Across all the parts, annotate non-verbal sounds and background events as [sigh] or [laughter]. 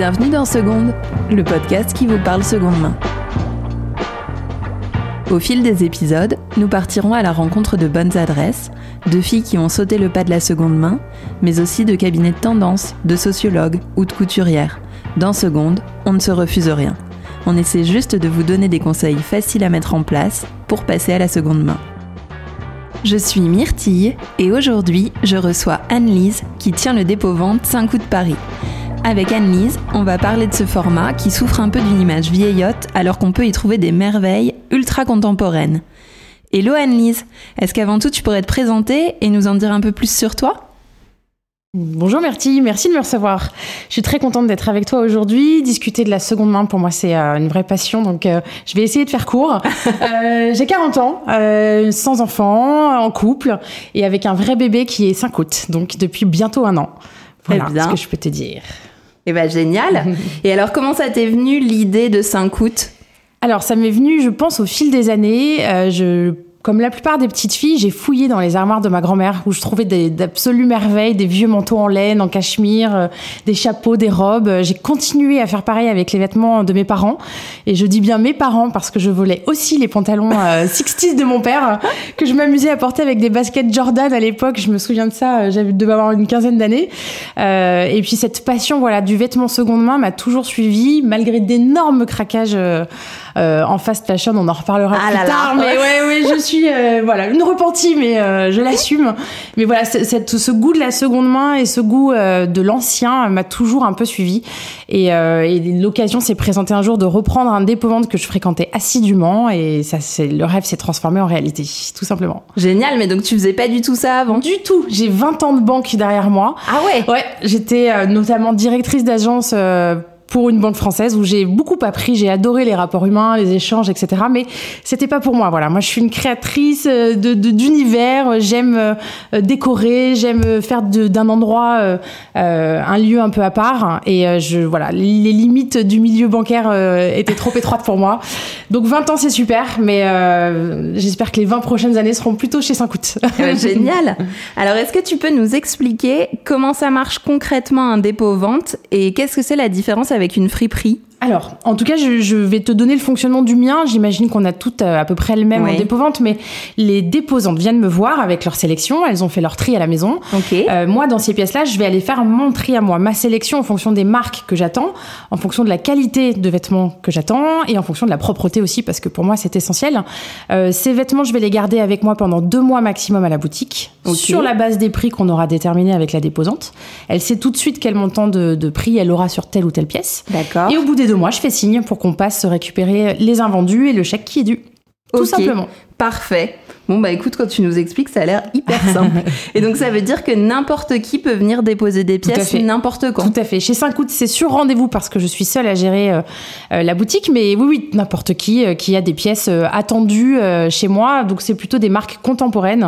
Bienvenue dans Seconde, le podcast qui vous parle seconde main. Au fil des épisodes, nous partirons à la rencontre de bonnes adresses, de filles qui ont sauté le pas de la seconde main, mais aussi de cabinets de tendance, de sociologues ou de couturières. Dans Seconde, on ne se refuse rien. On essaie juste de vous donner des conseils faciles à mettre en place pour passer à la seconde main. Je suis Myrtille et aujourd'hui, je reçois Anne-Lise qui tient le dépôt vente 5 coups de Paris. Avec Anne-Lise, on va parler de ce format qui souffre un peu d'une image vieillotte alors qu'on peut y trouver des merveilles ultra contemporaines. Hello Anne-Lise, est-ce qu'avant tout tu pourrais te présenter et nous en dire un peu plus sur toi? Bonjour Myrtille, merci de me recevoir. Je suis très contente d'être avec toi aujourd'hui. Discuter de la seconde main, pour moi, c'est euh, une vraie passion, donc euh, je vais essayer de faire court. [laughs] Euh, j'ai 40 ans, sans enfant, en couple, et avec un vrai bébé qui est 5 août, donc depuis bientôt un an. Voilà Eh bien. ce que je peux te dire. Eh ben génial [laughs] Et alors comment ça t'est venu l'idée de 5 août Alors, ça m'est venu, je pense, au fil des années. Euh, je, comme la plupart des petites filles, j'ai fouillé dans les armoires de ma grand-mère où je trouvais d'absolues merveilles, des vieux manteaux en laine, en cachemire, euh, des chapeaux, des robes. Euh, J'ai continué à faire pareil avec les vêtements de mes parents. Et je dis bien mes parents parce que je volais aussi les pantalons euh, [laughs] 60s de mon père euh, que je m'amusais à porter avec des baskets Jordan à l'époque. Je me souviens de ça, euh, j'avais devais avoir une quinzaine d'années. Euh, et puis cette passion voilà du vêtement seconde main m'a toujours suivi malgré d'énormes craquages euh, en fast fashion. On en reparlera Ah plus là là, tard. Mais ouais, ouais, je [laughs] suis euh, voilà une repentie, mais euh, je l'assume. Mais voilà, c'est- cette- ce goût de la seconde main et ce goût euh, de l'ancien m'a toujours un peu suivi. Et, euh, et l'occasion s'est présentée un jour de reprendre un dépôt-vente que je fréquentais assidûment. Et ça, c'est le rêve s'est transformé en réalité, tout simplement. Génial, mais donc tu faisais pas du tout ça avant? Du tout. J'ai 20 ans de banque derrière moi. Ah ouais? Ouais, j'étais euh, notamment directrice d'agence euh, pour une banque française où j'ai beaucoup appris. J'ai adoré les rapports humains, les échanges, etc. Mais c'était pas pour moi. Voilà, moi je suis une créatrice euh, de d'univers. J'aime euh, euh, décorer, j'aime euh, faire de- d'un endroit euh, euh, un lieu un peu à part. Et euh, je voilà, les limites du milieu bancaire euh, étaient trop étroites pour moi. Donc 20 ans c'est super, mais euh, j'espère que les 20 prochaines années seront plutôt chez Saint-Cout. Ben, [laughs] Génial Alors est-ce que tu peux nous expliquer comment ça marche concrètement un dépôt-vente et qu'est-ce que c'est la différence une friperie Alors, en tout cas, je, je vais te donner le fonctionnement du mien. J'imagine qu'on a toutes euh, à peu près le même Oui. en mais les déposantes viennent me voir avec leur sélection. Elles ont fait leur tri à la maison. Ok. Euh, moi, dans ces pièces-là, je vais aller faire mon tri à moi, ma sélection en fonction des marques que j'attends, en fonction de la qualité de vêtements que j'attends et en fonction de la propreté aussi, parce que pour moi, c'est essentiel. Euh, ces vêtements, je vais les garder avec moi pendant deux mois maximum à la boutique, sur la base des prix qu'on aura déterminés avec la déposante. Elle sait tout de suite quel montant de, de prix elle aura sur telle ou telle pièce. Et au bout des deux mois, je fais signe pour qu'on passe récupérer les invendus et le chèque qui est dû. Tout simplement. Parfait. Bon bah écoute, quand tu nous expliques, ça a l'air hyper simple. [laughs] et donc ça veut dire que n'importe qui peut venir déposer des pièces n'importe quand. Tout à fait. Chez Saint-Cout, c'est sur rendez-vous parce que je suis seule à gérer euh, euh, la boutique. Mais oui, oui, n'importe qui euh, qui a des pièces euh, attendues euh, chez moi. Donc, c'est plutôt des marques contemporaines.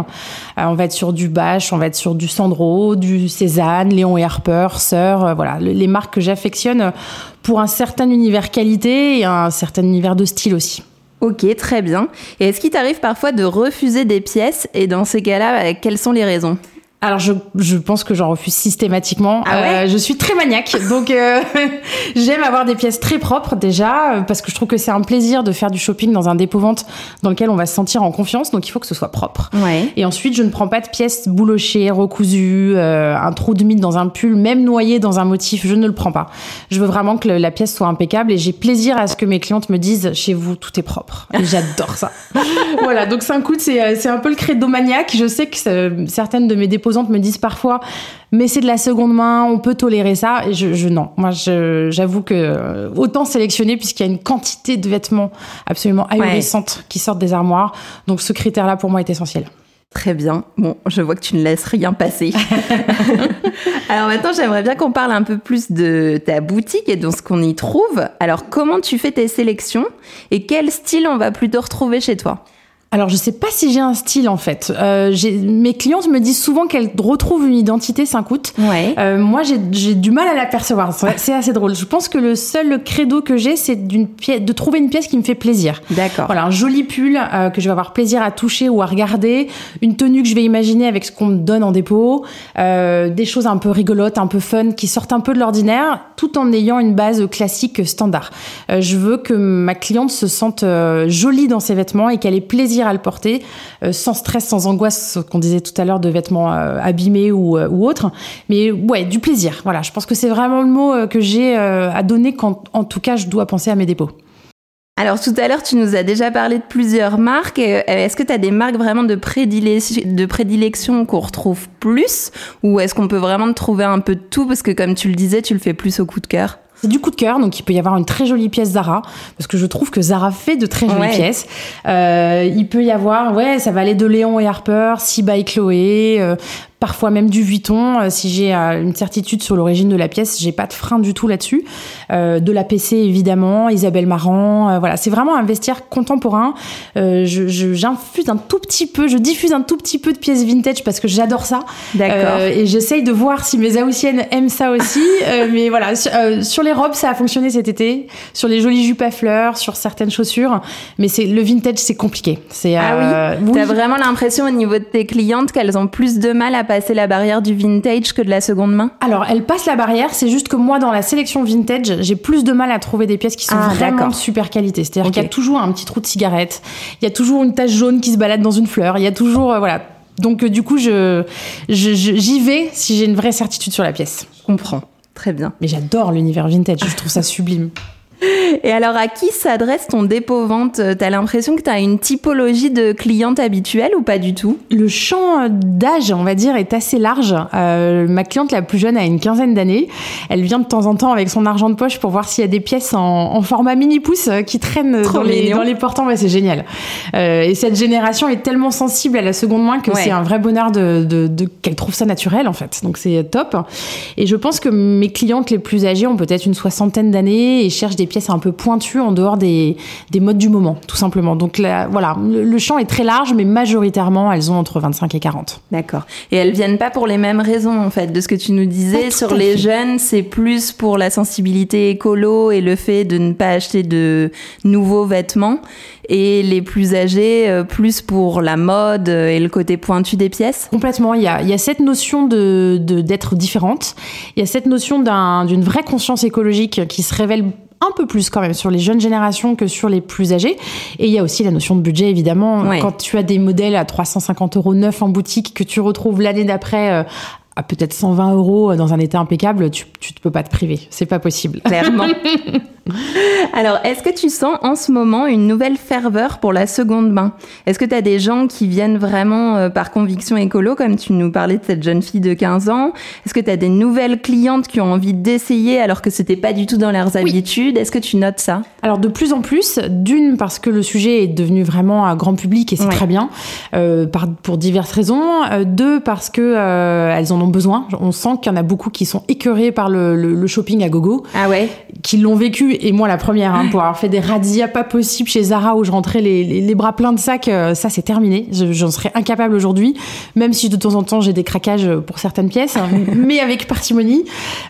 Euh, on va être sur du Bache, on va être sur du Sandro, du Cézanne, Léon et Harper, Sœur. voilà, le- les marques que j'affectionne pour un certain univers qualité et un certain univers de style aussi. Ok, très bien. Et est-ce qu'il t'arrive parfois de refuser des pièces? Et dans ces cas-là, quelles sont les raisons? Alors je, je pense que j'en refuse systématiquement. Ah ouais Euh, je suis très maniaque, donc euh, [laughs] j'aime avoir des pièces très propres déjà, euh, parce que je trouve que c'est un plaisir de faire du shopping dans un dépôt-vente dans lequel on va se sentir en confiance, donc il faut que ce soit propre. Ouais. Et ensuite, je ne prends pas de pièces boulochées, recousues, euh, un trou de mine dans un pull, même noyé dans un motif, je ne le prends pas. Je veux vraiment que le- la pièce soit impeccable et j'ai plaisir à ce que mes clientes me disent chez vous tout est propre. J'adore ça. [laughs] voilà, donc 5 coups, c'est c'est un peu le credo maniaque. Je sais que certaines de mes me disent parfois mais c'est de la seconde main, on peut tolérer ça. Et je, je non, moi j'avoue que euh, autant sélectionner puisqu'il y a une quantité de vêtements absolument ahurissante qui sortent des armoires. Donc ce critère-là pour moi est essentiel. Très bien. Bon, je vois que tu ne laisses rien passer. [laughs] Alors maintenant, j'aimerais bien qu'on parle un peu plus de ta boutique et de ce qu'on y trouve. Alors, comment tu fais tes sélections et quel style on va plutôt retrouver chez toi? Alors, je sais pas si j'ai un style en fait. Euh, mes clientes me disent souvent qu'elles retrouvent une identité Saint-Coute. Ouais. Euh, moi, j'ai du mal à l'apercevoir. C'est assez drôle. Je pense que le seul credo que j'ai, c'est d'une pièce, de trouver une pièce qui me fait plaisir. D'accord. Voilà, un joli pull euh, que je vais avoir plaisir à toucher ou à regarder, une tenue que je vais imaginer avec ce qu'on me donne en dépôt, euh, des choses un peu rigolotes, un peu fun, qui sortent un peu de l'ordinaire, tout en ayant une base classique standard. Euh, je veux que ma cliente se sente euh, jolie dans ses vêtements et qu'elle ait plaisir à le porter, euh, sans stress, sans angoisse, qu'on disait tout à l'heure de vêtements euh, abîmés ou, euh, ou autres. Mais ouais, du plaisir. Voilà, je pense que c'est vraiment le mot que j'ai à donner quand, en tout cas, je dois penser à mes dépôts. Alors tout à l'heure, tu nous as déjà parlé de plusieurs marques. Est-ce que tu as des marques vraiment de, de prédilection qu'on retrouve plus? Ou est-ce qu'on peut vraiment trouver un peu de tout? Parce que comme tu le disais, tu le fais plus au coup de cœur. C'est du coup de cœur, donc il peut y avoir une très jolie pièce Zara, parce que je trouve que Zara fait de très jolies pièces. Euh, il peut y avoir, ouais, ça va aller de Léon et Harper, Si by Chloé, euh, parfois même du Vuitton. Euh, si j'ai euh, une certitude sur l'origine de la pièce, j'ai pas de frein du tout là-dessus. Euh, de la PC évidemment, Isabelle Marant. voilà, c'est vraiment un vestiaire contemporain. je, j'infuse un tout petit peu, je diffuse un tout petit peu de pièces vintage parce que j'adore ça. D'accord. et j'essaye de voir si mes Aoussiennes aiment ça aussi. [laughs] mais voilà, sur, les robes, ça a fonctionné cet été. Sur les jolies jupes à fleurs, sur certaines chaussures. Mais c'est le vintage, c'est compliqué. C'est ah oui. T'as vraiment l'impression au niveau de tes clientes qu'elles ont plus de mal à passer la barrière du vintage que de la seconde main Alors, elle passe la barrière, c'est juste que moi, dans la sélection vintage, j'ai plus de mal à trouver des pièces qui sont ah, vraiment de super qualité. C'est-à-dire qu'il y a toujours un petit trou de cigarette, il y a toujours une tache jaune qui se balade dans une fleur, il y a toujours, euh, voilà. Donc, euh, du coup, je, j'y vais si j'ai une vraie certitude sur la pièce. Je comprends. Très bien. Mais j'adore l'univers vintage, je trouve ça [laughs] sublime. Et alors, à qui s'adresse ton dépôt-vente T'as l'impression que tu as une typologie de cliente habituelle ou pas du tout? Le champ d'âge, on va dire, est assez large. Euh, ma cliente la plus jeune a une quinzaine d'années. Elle vient de temps en temps avec son argent de poche pour voir s'il y a des pièces en, format mini-pouce qui traînent dans les, dans les, portants. Ouais, c'est génial. Euh, et cette génération est tellement sensible à la seconde main que c'est un vrai bonheur de, de, de qu'elle trouve ça naturel, en fait. Donc, c'est top. Et je pense que mes clientes les plus âgées ont peut-être une soixantaine d'années et cherchent des pièces un peu pointues en dehors des, des modes du moment, tout simplement. Donc là, voilà, le, champ est très large, mais majoritairement, elles ont entre 25 et 40. D'accord. Et elles viennent pas pour les mêmes raisons, en fait, de ce que tu nous disais. Sur les jeunes, c'est plus pour la sensibilité écolo et le fait de ne pas acheter de nouveaux vêtements. Et les plus âgés, euh, plus pour la mode et le côté pointu des pièces? Complètement. Il y a, il y a cette notion de, d'être différente. Il y a cette notion d'une vraie conscience écologique qui se révèle un peu plus quand même sur les jeunes générations que sur les plus âgés. Et il y a aussi la notion de budget, évidemment. Quand tu as des modèles à 350 euros neufs en boutique que tu retrouves l'année d'après euh, à peut-être 120 euros dans un état impeccable, tu ne peux pas te priver. C'est pas possible. Clairement. [laughs] [laughs] Alors, est-ce que tu sens en ce moment une nouvelle ferveur pour la seconde main? Est-ce que tu as des gens qui viennent vraiment euh, par conviction écolo, comme tu nous parlais de cette jeune fille de 15 ans? Est-ce que tu as des nouvelles clientes qui ont envie d'essayer alors que c'était pas du tout dans leurs habitudes? Est-ce que tu notes ça? Alors, de plus en plus, d'une, parce que le sujet est devenu vraiment un grand public et c'est très bien, euh, par, pour diverses raisons. Euh, deux, parce que elles en ont besoin. On sent qu'il y en a beaucoup qui sont écœurés par le, le, le shopping à gogo. Ah ouais? Qui l'ont vécu et moi la première, hein, pour avoir fait des razzias pas possibles chez Zara où je rentrais les, les, bras pleins de sacs, euh, ça c'est terminé. J'en serais incapable aujourd'hui, même si de temps en temps j'ai des craquages pour certaines pièces, hein, [laughs] mais avec parcimonie.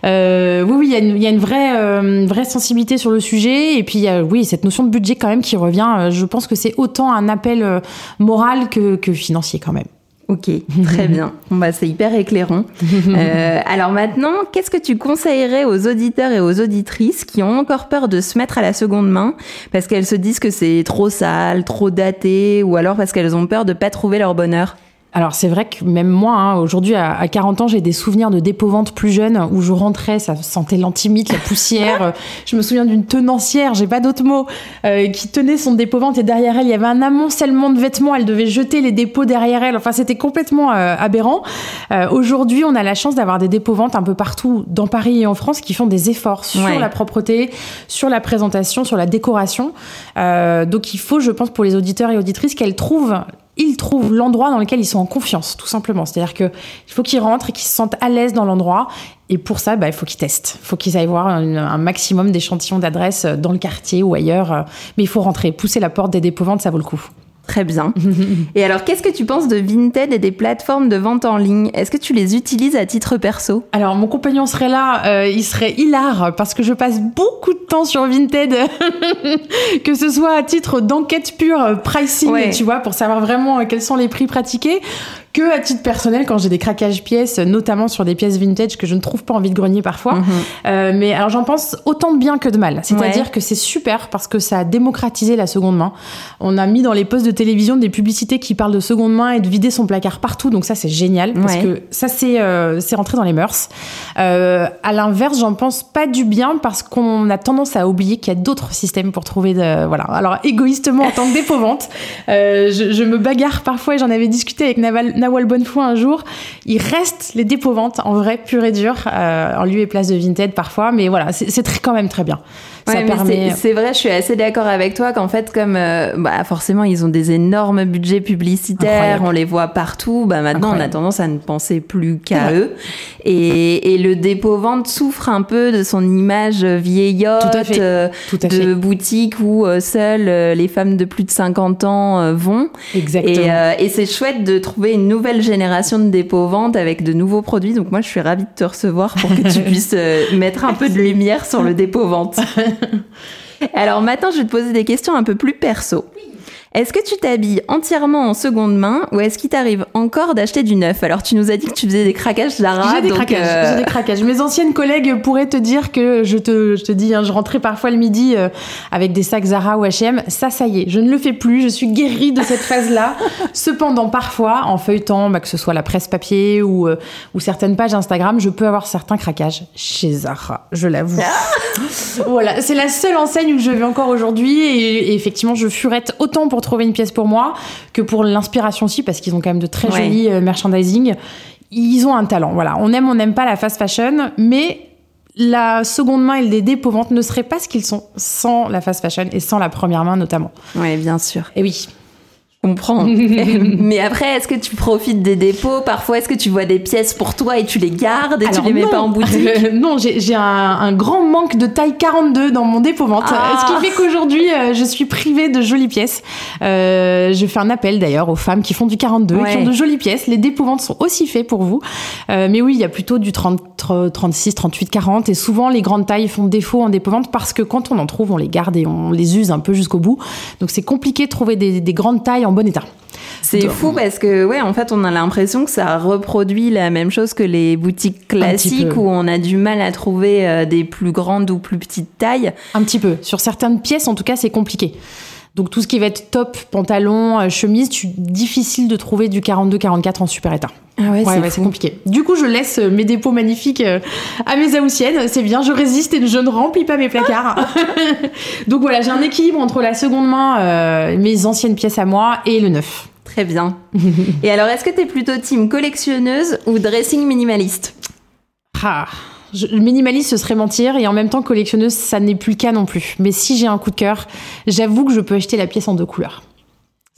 Euh, oui, oui, il y a une, y a une vraie, euh, vraie sensibilité sur le sujet, et puis il y a, oui, cette notion de budget quand même qui revient. Je pense que c'est autant un appel moral que, que financier quand même. Ok, très bien. Bon, bah, c'est hyper éclairant. [laughs] Euh, alors maintenant, qu'est-ce que tu conseillerais aux auditeurs et aux auditrices qui ont encore peur de se mettre à la seconde main parce qu'elles se disent que c'est trop sale, trop daté, ou alors parce qu'elles ont peur de pas trouver leur bonheur? Alors c'est vrai que même moi, hein, aujourd'hui à, 40 ans, j'ai des souvenirs de dépôt-vente plus jeune où je rentrais, ça sentait l'antimite, la poussière. [laughs] je me souviens d'une tenancière, j'ai pas d'autres mots, euh, qui tenait son dépôt-vente et derrière elle, il y avait un amoncellement de vêtements. Elle devait jeter les dépôts derrière elle. Enfin, c'était complètement euh, aberrant. Euh, aujourd'hui, on a la chance d'avoir des dépôts-ventes un peu partout dans Paris et en France qui font des efforts sur la propreté, sur la présentation, sur la décoration. donc il faut, je pense, pour les auditeurs et auditrices, qu'elles trouvent ils trouvent l'endroit dans lequel ils sont en confiance, tout simplement. C'est-à-dire qu'il faut qu'ils rentrent et qu'ils se sentent à l'aise dans l'endroit. Et pour ça, bah, il faut qu'ils testent. Il faut qu'ils aillent voir un, maximum d'échantillons d'adresses dans le quartier ou ailleurs. Mais il faut rentrer, pousser la porte des dépôts-ventes, ça vaut le coup. Très bien. [laughs] et alors, qu'est-ce que tu penses de Vinted et des plateformes de vente en ligne? Est-ce que tu les utilises à titre perso? Alors, mon compagnon serait là, euh, il serait hilar parce que je passe beaucoup de temps sur Vinted, [laughs] que ce soit à titre d'enquête pure, pricing, tu vois, pour savoir vraiment euh, quels sont les prix pratiqués, que à titre personnel quand j'ai des craquages pièces, notamment sur des pièces vintage que je ne trouve pas envie de grenier parfois. Mhm. Euh, mais alors j'en pense autant de bien que de mal. C'est-à-dire que c'est super parce que ça a démocratisé la seconde main. On a mis dans les postes de télévision des publicités qui parlent de seconde main et de vider son placard partout. Donc ça c'est génial parce que ça c'est euh, c'est rentré dans les mœurs. Euh, à l'inverse, j'en pense pas du bien parce qu'on a tendance à oublier qu'il y a d'autres systèmes pour trouver de voilà. Alors égoïstement en tant que dépôt-vente, euh, je, je, me bagarre parfois et j'en avais discuté avec Naval Nawal Bonnefoy un jour. Il reste les dépôts-ventes en vrai pur et dur, euh, en lieu et place de Vinted parfois, mais voilà, c'est quand même très bien. C'est vrai, je suis assez d'accord avec toi qu'en fait, comme euh, bah, forcément ils ont des énormes budgets publicitaires, on les voit partout. Bah maintenant, on a tendance à ne penser plus qu'à eux. Et, et, le dépôt vente souffre un peu de son image vieillotte, euh, de boutique où euh, seules les femmes de plus de 50 ans vont. Exactement. Et, et c'est chouette de trouver une nouvelle génération de dépôt vente avec de nouveaux produits. Donc moi, je suis ravie de te recevoir pour que tu [laughs] puisses mettre un peu de lumière sur le dépôt vente. [laughs] [laughs] Alors maintenant, je vais te poser des questions un peu plus perso. Est-ce que tu t'habilles entièrement en seconde main ou est-ce qu'il t'arrive encore d'acheter du neuf? Alors tu nous as dit que tu faisais des craquages, Lara. J'ai des craquages. Euh, des craquages. Mes anciennes collègues pourraient te dire que je te, je te dis, hein, je rentrais parfois le midi euh, avec des sacs Zara ou H&M. Ça, ça y est, je ne le fais plus. Je suis guérie de cette phase-là. [laughs] Cependant, parfois, en feuilletant, bah, que ce soit la presse papier ou, euh, ou certaines pages Instagram, je peux avoir certains craquages chez Zara. Je l'avoue. voilà, c'est la seule enseigne où je vais encore aujourd'hui et, et effectivement, je furette autant pour trouver une pièce pour moi que pour l'inspiration aussi, parce qu'ils ont quand même de très jolis euh, merchandising. Ils ont un talent, voilà. On aime, on n'aime pas la fast fashion, mais la seconde main et les dépôts ne seraient pas ce qu'ils sont sans la fast fashion et sans la première main notamment. Oui, bien sûr. Et oui comprends. [laughs] mais après, est-ce que tu profites des dépôts Parfois, est-ce que tu vois des pièces pour toi et tu les gardes et tu les mets pas en boutique [laughs] Non, j'ai un, un, grand manque de taille 42 dans mon dépôt vente. Ah. Ce qui fait qu'aujourd'hui, euh, je suis privée de jolies pièces. Euh, je fais un appel d'ailleurs aux femmes qui font du 42 et qui ont de jolies pièces. Les dépôts ventes sont aussi faits pour vous. Euh, mais oui, il y a plutôt du 30, 36, 38, 40 et souvent les grandes tailles font défaut en dépôt vente parce que quand on en trouve, on les garde et on les use un peu jusqu'au bout. Donc c'est compliqué de trouver des, des grandes tailles en bon état. C'est fou parce que, ouais, en fait, on a l'impression que ça reproduit la même chose que les boutiques classiques où on a du mal à trouver euh, des plus grandes ou plus petites tailles. Un petit peu. Sur certaines pièces, en tout cas, c'est compliqué. Donc tout ce qui va être top, pantalon, euh, chemise, tu, difficile de trouver du 42-44 en super état. Ah ouais, c'est compliqué. Du coup, je laisse euh, mes dépôts magnifiques à mes aoussiennes. C'est bien, je résiste et je ne remplis pas mes placards. [laughs] Donc voilà, j'ai un équilibre entre la seconde main, mes anciennes pièces à moi, et le neuf. Très bien. Et alors, est-ce que tu es plutôt team collectionneuse ou dressing minimaliste? Ah, minimaliste, ce serait mentir, et en même temps, collectionneuse, ça n'est plus le cas non plus. Mais si j'ai un coup de cœur, j'avoue que je peux acheter la pièce en deux couleurs.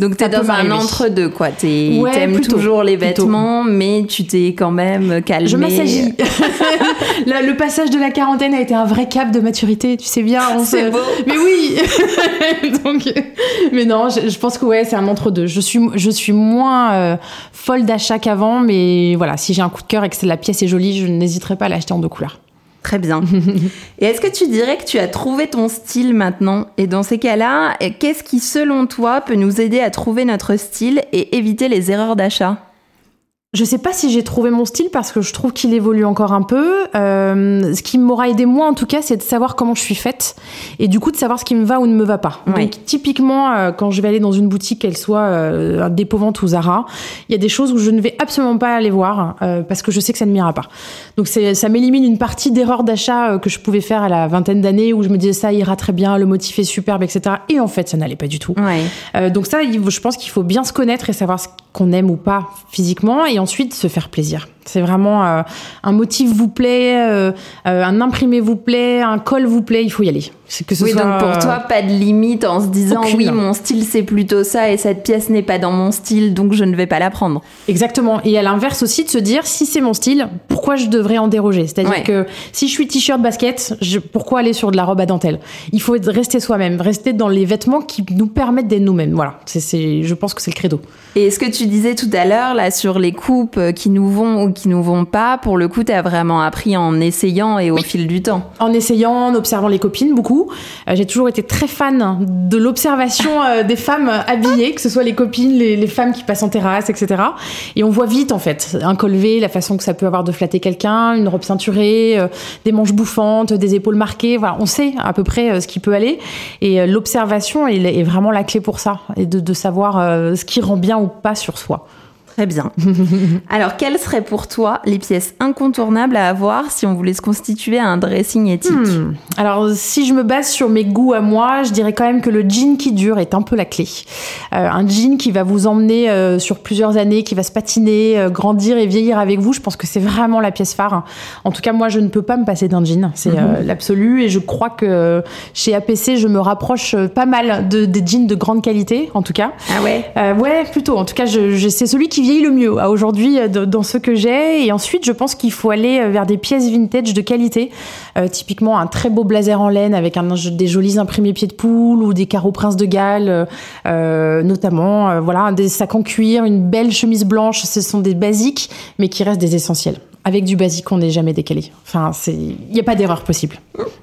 Donc t'es dans un entre-deux, quoi. T'aimes toujours les vêtements, mais tu t'es quand même calmé. Je m'assagis. [laughs] [laughs] le passage de la quarantaine a été un vrai cap de maturité, tu sais bien. [laughs] C'est beau. Mais oui. Donc, mais non, je, pense que ouais, c'est un entre-deux. Je suis, je suis moins euh, folle d'achat qu'avant, mais voilà, si j'ai un coup de cœur et que la pièce est jolie, je n'hésiterai pas à l'acheter en deux couleurs. Très bien. [laughs] Et est-ce que tu dirais que tu as trouvé ton style maintenant? Et dans ces cas-là, qu'est-ce qui, selon toi, peut nous aider à trouver notre style et éviter les erreurs d'achat? Je sais pas si j'ai trouvé mon style parce que je trouve qu'il évolue encore un peu. Euh, ce qui m'aura aidé moi en tout cas, c'est de savoir comment je suis faite et du coup de savoir ce qui me va ou ne me va pas. Donc typiquement, euh, quand je vais aller dans une boutique, qu'elle soit euh, vente ou Zara, il y a des choses où je ne vais absolument pas aller voir euh, parce que je sais que ça ne m'ira pas. Donc ça m'élimine une partie d'erreurs d'achat que je pouvais faire à la vingtaine d'années où je me disais ça ira très bien, le motif est superbe, etc. Et en fait, ça n'allait pas du tout. Ouais. donc ça, je pense qu'il faut bien se connaître et savoir ce qu'on aime ou pas physiquement et ensuite se faire plaisir. C'est vraiment euh, un motif vous plaît, euh, euh, un imprimé vous plaît, un col vous plaît, il faut y aller. Que ce oui, soit, donc pour toi, pas de limite en se disant aucune. oui, mon style c'est plutôt ça et cette pièce n'est pas dans mon style, donc je ne vais pas la prendre. Exactement. Et à l'inverse aussi de se dire si c'est mon style, pourquoi je devrais en déroger? C'est-à-dire ouais. que si je suis t-shirt basket, je, pourquoi aller sur de la robe à dentelle? Il faut rester soi-même, rester dans les vêtements qui nous permettent d'être nous-mêmes. Voilà. C'est, je pense que c'est le credo. Et ce que tu disais tout à l'heure là sur les coupes qui nous vont ou qui nous vont pas, pour le coup, tu as vraiment appris en essayant et au oui. fil du temps. En essayant, en observant les copines beaucoup. Euh, j'ai toujours été très fan de l'observation euh, des femmes habillées, que ce soit les copines, les, les, femmes qui passent en terrasse, etc. Et on voit vite en fait un col V, la façon que ça peut avoir de flatter quelqu'un, une robe ceinturée, euh, des manches bouffantes, des épaules marquées. Voilà, on sait à peu près ce qui peut aller. Et l'observation est, est, vraiment la clé pour ça, et de, de savoir ce qui rend bien ou pas sur soi. Très bien. [laughs] Alors, quelles seraient pour toi les pièces incontournables à avoir si on voulait se constituer à un dressing éthique hmm. Alors, si je me base sur mes goûts à moi, je dirais quand même que le jean qui dure est un peu la clé. Euh, un jean qui va vous emmener euh, sur plusieurs années, qui va se patiner, euh, grandir et vieillir avec vous, je pense que c'est vraiment la pièce phare. En tout cas, moi, je ne peux pas me passer d'un jean. C'est -hmm. l'absolu. Et je crois que chez APC, je me rapproche pas mal de, des jeans de grande qualité, en tout cas. Ah ouais? Ouais, plutôt. En tout cas, je, je c'est celui qui vieillit le mieux aujourd'hui dans ce que j'ai. Et ensuite, je pense qu'il faut aller vers des pièces vintage de qualité. Euh, typiquement, un très beau blazer en laine avec des jolis imprimés pieds de poule ou des carreaux prince de Galles, euh, notamment. Euh, voilà, des sacs en cuir, une belle chemise blanche. Ce sont des basiques, mais qui restent des essentiels avec du basique, on n'est jamais décalé. Enfin, c'est, il n'y a pas d'erreur possible.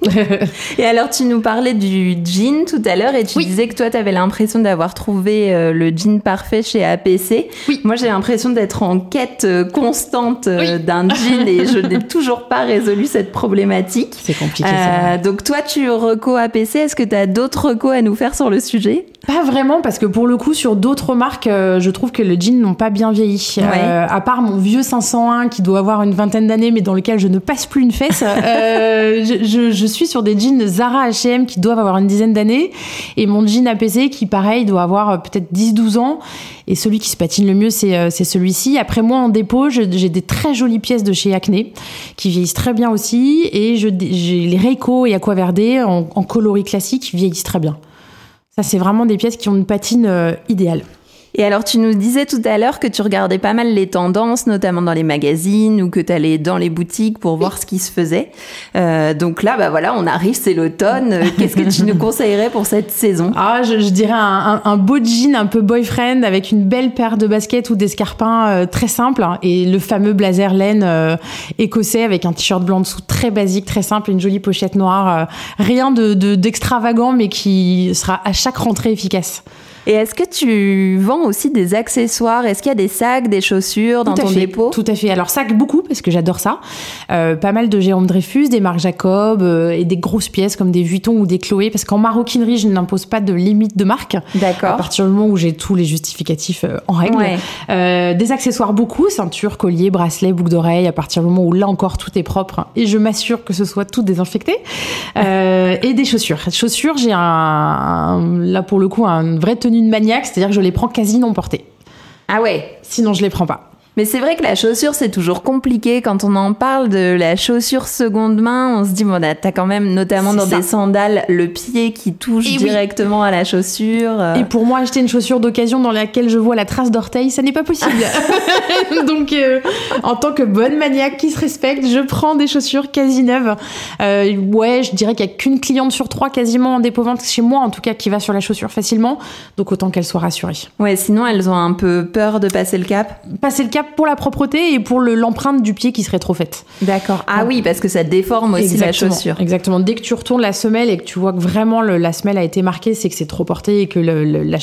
[laughs] et alors, tu nous parlais du jean tout à l'heure et tu oui. disais que toi, tu avais l'impression d'avoir trouvé euh, le jean parfait chez APC. Oui. Moi, j'ai l'impression d'être en quête euh, constante euh, oui. d'un jean et je n'ai [laughs] toujours pas résolu cette problématique. C'est compliqué. ça. donc, toi, tu reco APC. Est-ce que tu as d'autres recos à nous faire sur le sujet? Pas vraiment, parce que pour le coup, sur d'autres marques, je trouve que le jean n'ont pas bien vieilli. Ouais. à part mon vieux 501 qui doit avoir une vingtaine d'années, mais dans lequel je ne passe plus une fesse. euh, [laughs] je, je, je, suis sur des jeans Zara H&M qui doivent avoir une dizaine d'années, et mon jean APC qui, pareil, doit avoir peut-être 10-12 ans. Et celui qui se patine le mieux, c'est celui-ci. Après moi, en dépôt, j'ai des très jolies pièces de chez Acne qui vieillissent très bien aussi, et j'ai les Reiko et Aquaverde en, en coloris classique qui vieillissent très bien. Ça, c'est vraiment des pièces qui ont une patine euh, idéale. Et alors, tu nous disais tout à l'heure que tu regardais pas mal les tendances, notamment dans les magazines ou que tu allais dans les boutiques pour voir ce qui se faisait. Euh, donc là, bah voilà, on arrive, c'est l'automne. Qu'est-ce que tu nous conseillerais pour cette saison? [laughs] Ah, je, je dirais un, un, un, beau jean un peu boyfriend avec une belle paire de baskets ou d'escarpins euh, très simples et le fameux blazer laine euh, écossais avec un t-shirt blanc dessous très basique, très simple, une jolie pochette noire. euh, rien de d'extravagant, de, mais qui sera à chaque rentrée efficace. Et est-ce que tu vends aussi des accessoires? Est-ce qu'il y a des sacs, des chaussures dans ton fait, dépôt? Tout à fait. Alors sacs beaucoup parce que j'adore ça. Euh, pas mal de Jérôme Dreyfus, des Marc Jacob euh, et des grosses pièces comme des Vuitton ou des Chloé parce qu'en maroquinerie je n'impose pas de limite de marque. D'accord. À partir du moment où j'ai tous les justificatifs euh, en règle. Ouais. Des accessoires beaucoup, ceinture, collier, bracelet, boucle d'oreille. À partir du moment où là encore tout est propre et je m'assure que ce soit tout désinfecté. Et des chaussures. Chaussures, j'ai un, un, là pour le coup un vrai tenue de maniaque, c'est-à-dire que je les prends quasi non portées. Ah ouais Sinon, je les prends pas. Mais c'est vrai que la chaussure, c'est toujours compliqué. Quand on en parle de la chaussure seconde main, on se dit, bon, t'as quand même, notamment dans ça. des sandales, le pied qui touche Et directement oui. à la chaussure. Et pour moi, acheter une chaussure d'occasion dans laquelle je vois la trace d'orteil, ça n'est pas possible. [laughs] [laughs] Donc, euh, en tant que bonne maniaque qui se respecte, je prends des chaussures quasi neuves. Euh, ouais, je dirais qu'il n'y a qu'une cliente sur trois quasiment en dépôt-vente chez moi, en tout cas, qui va sur la chaussure facilement. Donc, autant qu'elle soit rassurée. Ouais, sinon, elles ont un peu peur de passer le cap. Passer le cap pour la propreté et pour l'empreinte du pied qui serait trop faite. D'accord. Ah Donc, oui, parce que ça déforme aussi la chaussure. Exactement. Dès que tu retournes la semelle et que tu vois que vraiment le, la semelle a été marquée, c'est que c'est trop porté et que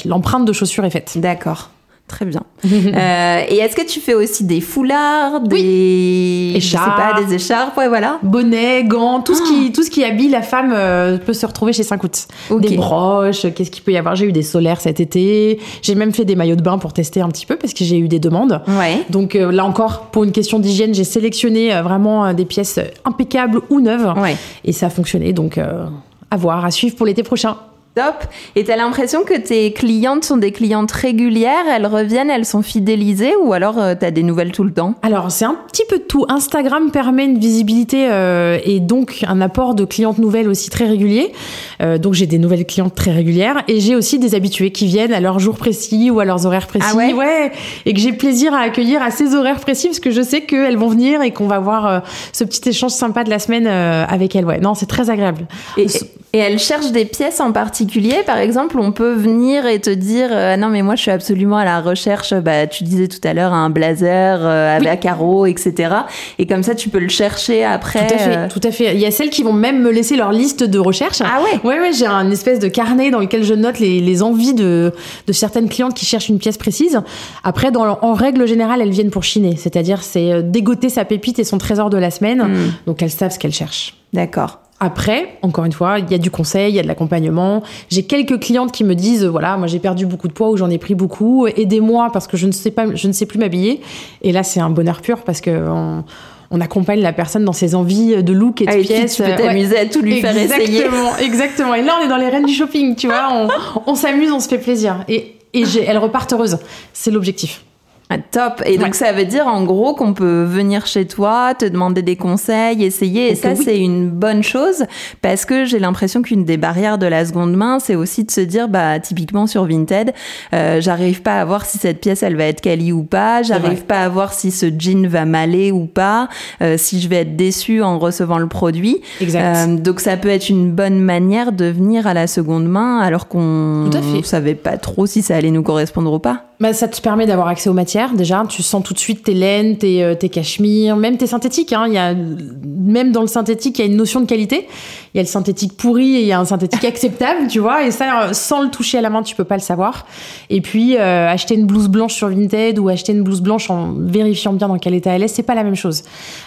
l'empreinte le, de chaussure est faite. D'accord. Très bien. [laughs] euh, et est-ce que tu fais aussi des foulards, des oui. écharpes, pas, des écharpes, ouais, voilà. Bonnets, gants, tout ce qui, oh. tout ce qui habille la femme euh, peut se retrouver chez Saint-Coutts. Okay. Des broches, qu'est-ce qu'il peut y avoir? J'ai eu des solaires cet été. J'ai même fait des maillots de bain pour tester un petit peu parce que j'ai eu des demandes. Ouais. Donc euh, là encore, pour une question d'hygiène, j'ai sélectionné vraiment des pièces impeccables ou neuves. Ouais. Et ça a fonctionné. Donc à voir, à suivre pour l'été prochain. Top. Et tu as l'impression que tes clientes sont des clientes régulières, elles reviennent, elles sont fidélisées ou alors euh, tu as des nouvelles tout le temps? Alors c'est un petit peu de tout. Instagram permet une visibilité euh, et donc un apport de clientes nouvelles aussi très régulier. Euh, donc j'ai des nouvelles clientes très régulières et j'ai aussi des habitués qui viennent à leurs jours précis ou à leurs horaires précis. Ah ouais, ouais Et que j'ai plaisir à accueillir à ces horaires précis parce que je sais qu'elles vont venir et qu'on va avoir ce petit échange sympa de la semaine avec elles. Ouais, non, c'est très agréable. Et, et elles cherchent des pièces en particulier par exemple, on peut venir et te dire euh, non mais moi je suis absolument à la recherche. Bah tu disais tout à l'heure un blazer euh, avec carreaux, etc. Et comme ça tu peux le chercher après. Tout à fait, euh. tout à fait. Il y a celles qui vont même me laisser leur liste de recherche. Ah ouais. Ouais ouais, j'ai un espèce de carnet dans lequel je note les, les envies de, de certaines clientes qui cherchent une pièce précise. Après, dans, en règle générale, elles viennent pour chiner, c'est-à-dire c'est dégoter sa pépite et son trésor de la semaine. Hmm. Donc elles savent ce qu'elles cherchent. D'accord. Après, encore une fois, il y a du conseil, il y a de l'accompagnement. J'ai quelques clientes qui me disent, voilà, moi j'ai perdu beaucoup de poids ou j'en ai pris beaucoup, aidez-moi parce que je ne sais pas, je ne sais plus m'habiller. Et là, c'est un bonheur pur parce que on, on, accompagne la personne dans ses envies de look et de ah, pièces. Tu peux t'amuser ouais. à tout lui exactement, faire essayer. Exactement, [laughs] exactement. Et là, on est dans les reines du shopping, tu vois. On, on s'amuse, on se fait plaisir. Et, et elles repartent heureuses. C'est l'objectif. Ah, top. Et donc ça veut dire en gros qu'on peut venir chez toi, te demander des conseils, essayer. Et ça oui. c'est une bonne chose parce que j'ai l'impression qu'une des barrières de la seconde main, c'est aussi de se dire bah typiquement sur Vinted, euh, j'arrive pas à voir si cette pièce elle va être quali ou pas, j'arrive pas à voir si ce jean va m'aller ou pas, euh, si je vais être déçue en recevant le produit. Exact. Euh, donc ça peut être une bonne manière de venir à la seconde main alors qu'on savait pas trop si ça allait nous correspondre ou pas. Bah, ça te permet d'avoir accès aux matières déjà. Tu sens tout de suite tes laines, tes, euh, tes cachemires, même tes synthétiques. Hein. Il y a, même dans le synthétique, il y a une notion de qualité. Il y a le synthétique pourri et il y a un synthétique [laughs] acceptable, tu vois. Et ça, sans le toucher à la main, tu peux pas le savoir. Et puis, euh, acheter une blouse blanche sur Vinted ou acheter une blouse blanche en vérifiant bien dans quel état elle est, c'est pas la même chose.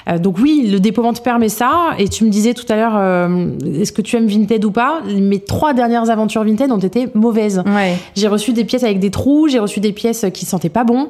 Euh, donc oui, le dépôment te permet ça. Et tu me disais tout à l'heure, euh, est-ce que tu aimes Vinted ou pas? Mes trois dernières aventures Vinted ont été mauvaises. Ouais. J'ai reçu des pièces avec des trous, j'ai reçu des pièces qui sentaient pas bon,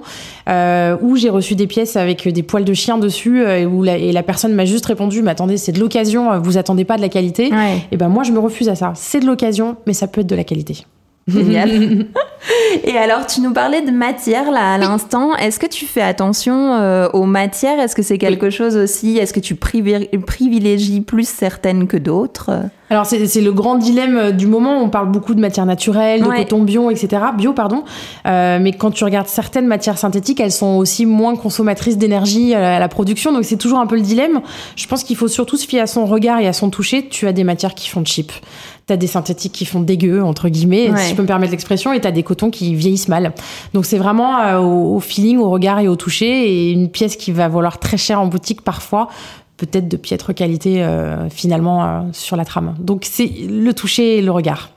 euh, ou j'ai reçu des pièces avec des poils de chien dessus, euh, où la, et la personne m'a juste répondu, mais attendez, c'est de l'occasion, vous attendez pas de la qualité. Ouais. Et ben moi, je me refuse à ça. C'est de l'occasion, mais ça peut être de la qualité. Génial. [laughs] Et alors, tu nous parlais de matière là à l'instant. Est-ce que tu fais attention euh, aux matières? Est-ce que c'est quelque oui. chose aussi? Est-ce que tu privilégies plus certaines que d'autres? Alors c'est le grand dilemme du moment. On parle beaucoup de matières naturelles, de ouais. coton bio, etc. Bio, pardon. Euh, mais quand tu regardes certaines matières synthétiques, elles sont aussi moins consommatrices d'énergie à la production. Donc c'est toujours un peu le dilemme. Je pense qu'il faut surtout se fier à son regard et à son toucher. Tu as des matières qui font cheap. T'as des synthétiques qui font dégueu entre guillemets, ouais. si je peux me permettre l'expression, et t'as des cotons qui vieillissent mal. Donc c'est vraiment euh, au, au feeling, au regard et au toucher. Et une pièce qui va valoir très cher en boutique parfois peut-être de piètre qualité euh, finalement euh, sur la trame. Donc c'est le toucher et le regard.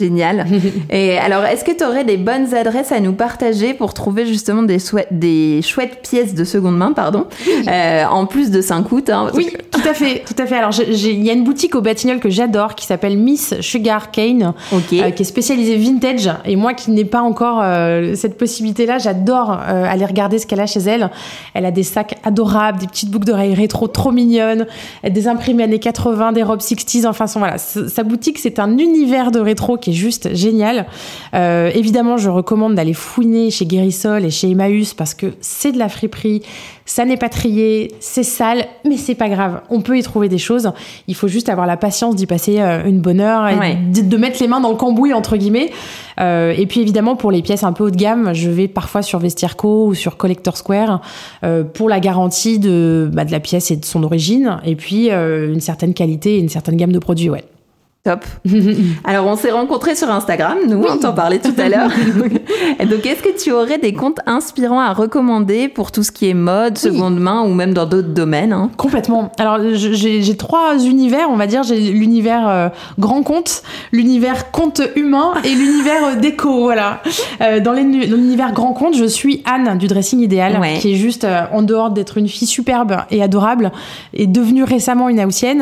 Génial. [laughs] Et alors, est-ce que tu aurais des bonnes adresses à nous partager pour trouver justement des, des chouettes pièces de seconde main, pardon, euh, en plus de 5 août hein, Oui, tout à fait, tout à fait. Alors, il y a une boutique au Batignolles que j'adore qui s'appelle Miss Sugar Cane, okay. euh, qui est spécialisée vintage. Et moi, qui n'ai pas encore euh, cette possibilité-là, j'adore aller regarder ce qu'elle a chez elle. Elle a des sacs adorables, des petites boucles d'oreilles rétro trop mignonnes, des imprimés années 80, des robes 60s. Enfin, son, voilà, sa boutique, c'est un univers de rétro qui est juste génial. Euh, évidemment, je recommande d'aller fouiner chez Guérissol et chez Emmaüs parce que c'est de la friperie, ça n'est pas trié, c'est sale, mais c'est pas grave. On peut y trouver des choses. Il faut juste avoir la patience d'y passer euh, une bonne heure et ouais. de, de, mettre les mains dans le cambouis entre guillemets. Euh, et puis évidemment pour les pièces un peu haut de gamme, je vais parfois sur Vestiaire.co ou sur Collector Square euh, pour la garantie de, bah, de la pièce et de son origine, et puis euh, une certaine qualité et une certaine gamme de produits. Ouais. Top. [laughs] Alors, on s'est rencontrés sur Instagram, nous, oui. on t'en parlait tout à [laughs] l'heure. [laughs] Donc, est-ce que tu aurais des comptes inspirants à recommander pour tout ce qui est mode, oui. seconde main ou même dans d'autres domaines hein? Complètement. Alors, j'ai trois univers, on va dire. J'ai l'univers euh, grand compte, l'univers compte humain et l'univers euh, déco. Voilà. Euh, dans l'univers grand compte, je suis Anne du Dressing Idéal, ouais. qui est juste, en dehors d'être une fille superbe et adorable, est devenue récemment une haussienne,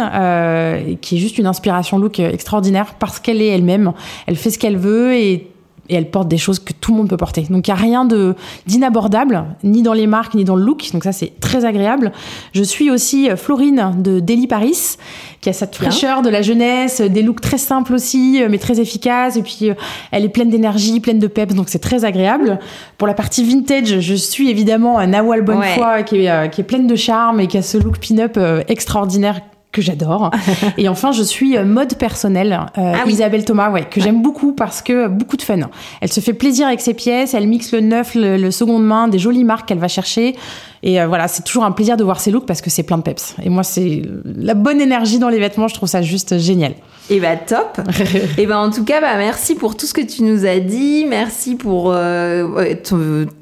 qui est juste une inspiration look extraordinaire parce qu'elle est elle-même. Elle fait ce qu'elle veut et et elles portent des choses que tout le monde peut porter. Donc il n'y a rien de d'inabordable, ni dans les marques, ni dans le look. Donc ça, c'est très agréable. Je suis aussi euh, Florine de Daily Paris, qui a cette fraîcheur de la jeunesse, des looks très simples aussi, euh, mais très efficaces. Et puis, euh, elle est pleine d'énergie, pleine de peps, donc c'est très agréable. Pour la partie vintage, je suis évidemment Nawal Bonnefoy, qui, est, qui est pleine de charme et qui a ce look pin-up extraordinaire que j'adore. [laughs] et enfin, je suis euh, mode personnel, euh, ah Isabelle Thomas, ouais, que j'aime beaucoup parce que beaucoup de fun. Elle se fait plaisir avec ses pièces, elle mixe le neuf, le, le seconde main, des jolies marques qu'elle va chercher. Et euh, voilà, c'est toujours un plaisir de voir ses looks parce que c'est plein de peps. Et moi, c'est la bonne énergie dans les vêtements, je trouve ça juste génial. Et bah top. [laughs] et bah en tout cas, bah merci pour tout ce que tu nous as dit, merci pour euh,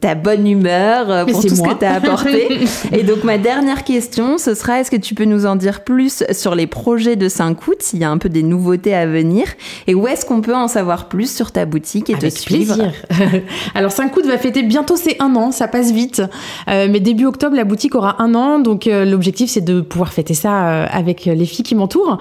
ta bonne humeur, euh, pour tout ce que tu as apporté. [laughs] et donc ma dernière question, ce sera est-ce que tu peux nous en dire plus sur les projets de 5 août, s'il y a un peu des nouveautés à venir, et où est-ce qu'on peut en savoir plus sur ta boutique et Avec te suivre? plaisir. [laughs] Alors 5 août va fêter bientôt ses un an, ça passe vite, mais début octobre, la boutique aura un an, donc euh, l'objectif c'est de pouvoir fêter ça euh, avec les filles qui m'entourent.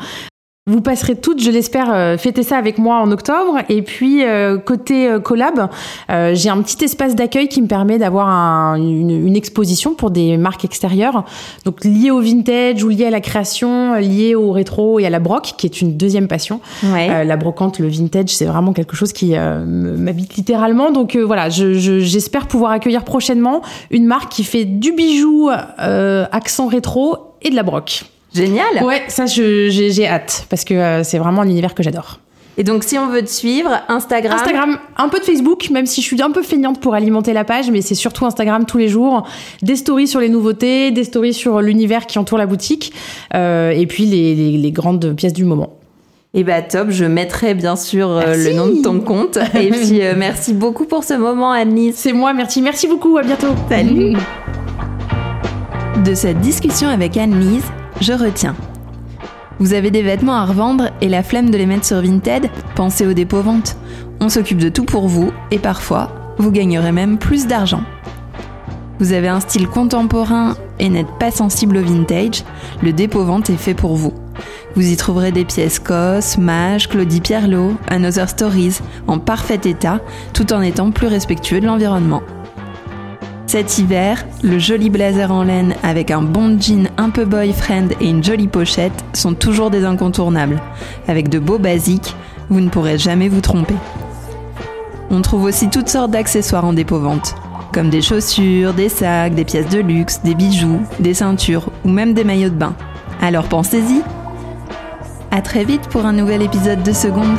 Vous passerez toutes, je l'espère, euh, fêter ça avec moi en octobre. Et puis euh, côté euh, collab, j'ai un petit espace d'accueil qui me permet d'avoir une, exposition pour des marques extérieures, donc liées au vintage ou liées à la création, liées au rétro et à la broc, qui est une deuxième passion. la brocante, le vintage, c'est vraiment quelque chose qui m'habite littéralement. Donc voilà, j'espère pouvoir accueillir prochainement une marque qui fait du bijou accent rétro et de la broc. Génial. Ouais, ça j'ai hâte parce que euh, c'est vraiment un univers que j'adore. Et donc, si on veut te suivre, Instagram. Instagram, un peu de Facebook, même si je suis un peu feignante pour alimenter la page, mais c'est surtout Instagram tous les jours. Des stories sur les nouveautés, des stories sur l'univers qui entoure la boutique, euh, et puis les, grandes pièces du moment. Et eh bah top, je mettrai bien sûr euh, le nom de ton compte. et [laughs] puis merci beaucoup pour ce moment, Annie. C'est moi, merci, merci beaucoup, à bientôt. Salut. [laughs] De cette discussion avec Anne-Lise, je retiens. Vous avez des vêtements à revendre et la flemme de les mettre sur Vinted Pensez au dépôt vente. On s'occupe de tout pour vous et parfois, vous gagnerez même plus d'argent. Vous avez un style contemporain et n'êtes pas sensible au vintage, le dépôt vente est fait pour vous. Vous y trouverez des pièces COS, Mage, Claudie Pierlot, Another Stories en parfait état tout en étant plus respectueux de l'environnement. Cet hiver, le joli blazer en laine avec un bon jean un peu boyfriend et une jolie pochette sont toujours des incontournables. Avec de beaux basiques, vous ne pourrez jamais vous tromper. On trouve aussi toutes sortes d'accessoires en dépôt-vente, comme des chaussures, des sacs, des pièces de luxe, des bijoux, des ceintures ou même des maillots de bain. Alors pensez-y À très vite pour un nouvel épisode de Seconde